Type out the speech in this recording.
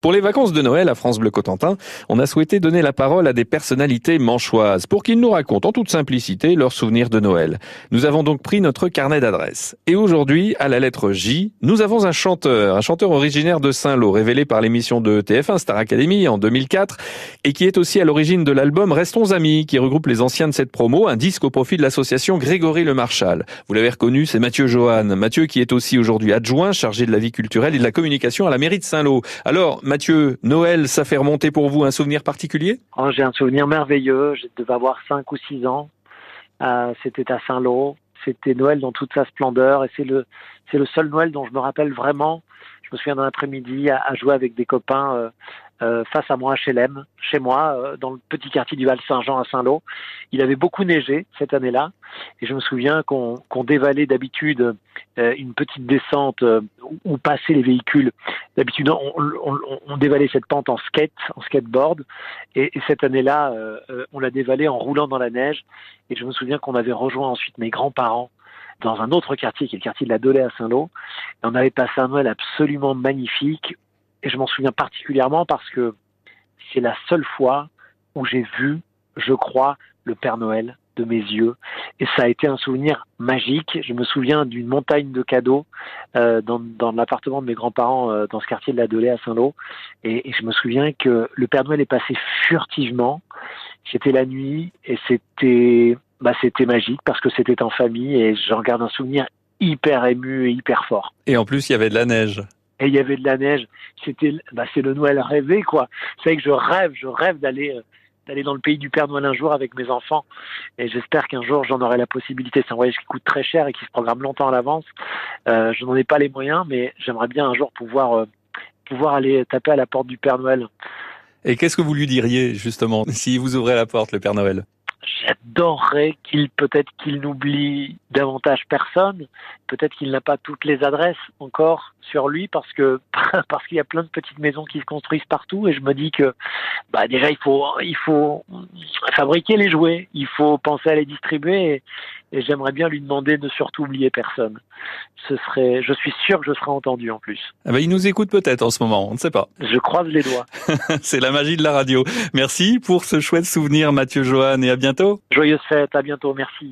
Pour les vacances de Noël à France Bleu Cotentin, on a souhaité donner la parole à des personnalités manchoises pour qu'ils nous racontent en toute simplicité leurs souvenirs de Noël. Nous avons donc pris notre carnet d'adresses. Et aujourd'hui, à la lettre J, nous avons un chanteur, un chanteur originaire de Saint-Lô, révélé par l'émission de TF1 Star Academy en 2004, et qui est aussi à l'origine de l'album Restons Amis, qui regroupe les anciens de cette promo, un disque au profit de l'association Grégory Le Marchal. Vous l'avez reconnu, c'est Mathieu Johan. Mathieu qui est aussi aujourd'hui adjoint, chargé de la vie culturelle et de la communication à la mairie de Saint-Lô. Alors, Mathieu, Noël, ça fait remonter pour vous un souvenir particulier? Oh, J'ai un souvenir merveilleux. Je devais avoir 5 ou 6 ans. Euh, C'était à Saint-Lô. C'était Noël dans toute sa splendeur. Et c'est le, c'est le seul Noël dont je me rappelle vraiment. Je me souviens d'un après-midi à, à, jouer avec des copains euh, euh, face à moi HLM, chez moi, euh, dans le petit quartier du Val-Saint-Jean à Saint-Lô. Il avait beaucoup neigé cette année-là, et je me souviens qu'on dévalait d'habitude une petite descente où passaient les véhicules. D'habitude, on, dévalait cette pente en skate, en skateboard, et, et cette année-là, on l'a dévalé en roulant dans la neige. Et je me souviens qu'on avait rejoint ensuite mes grands-parents dans un autre quartier qui est le quartier de la Dolée à Saint-Lô. Et on avait passé un Noël absolument magnifique et je m'en souviens particulièrement parce que c'est la seule fois où j'ai vu, je crois, le Père Noël de mes yeux. Et ça a été un souvenir magique. Je me souviens d'une montagne de cadeaux euh, dans, dans l'appartement de mes grands-parents euh, dans ce quartier de la Dolée à Saint-Lô. Et, et, je me souviens que le Père Noël est passé furtivement. C'était la nuit et c'était bah, c'était magique parce que c'était en famille et j'en garde un souvenir hyper ému et hyper fort. Et en plus, il y avait de la neige et il y avait de la neige. C'était, bah, c'est le Noël rêvé, quoi. C'est que je rêve, je rêve d'aller, euh, d'aller dans le pays du Père Noël un jour avec mes enfants. Et j'espère qu'un jour j'en aurai la possibilité. C'est un voyage qui coûte très cher et qui se programme longtemps à l'avance. Euh, je n'en ai pas les moyens, mais j'aimerais bien un jour pouvoir, euh, pouvoir aller taper à la porte du Père Noël. Et qu'est-ce que vous lui diriez, justement, si vous ouvrez la porte, le Père Noël? J'adorerais qu'il peut-être qu'il n'oublie davantage personne, peut-être qu'il n'a pas toutes les adresses encore sur lui parce que parce qu'il y a plein de petites maisons qui se construisent partout et je me dis que bah déjà il faut il faut fabriquer les jouets, il faut penser à les distribuer et j'aimerais bien lui demander de surtout oublier personne. Ce serait, je suis sûr que je serai entendu en plus. Ah bah, il nous écoute peut-être en ce moment, on ne sait pas. Je croise les doigts. C'est la magie de la radio. Merci pour ce chouette souvenir, Mathieu Johan, et à bientôt. Joyeuse fête, à bientôt, merci.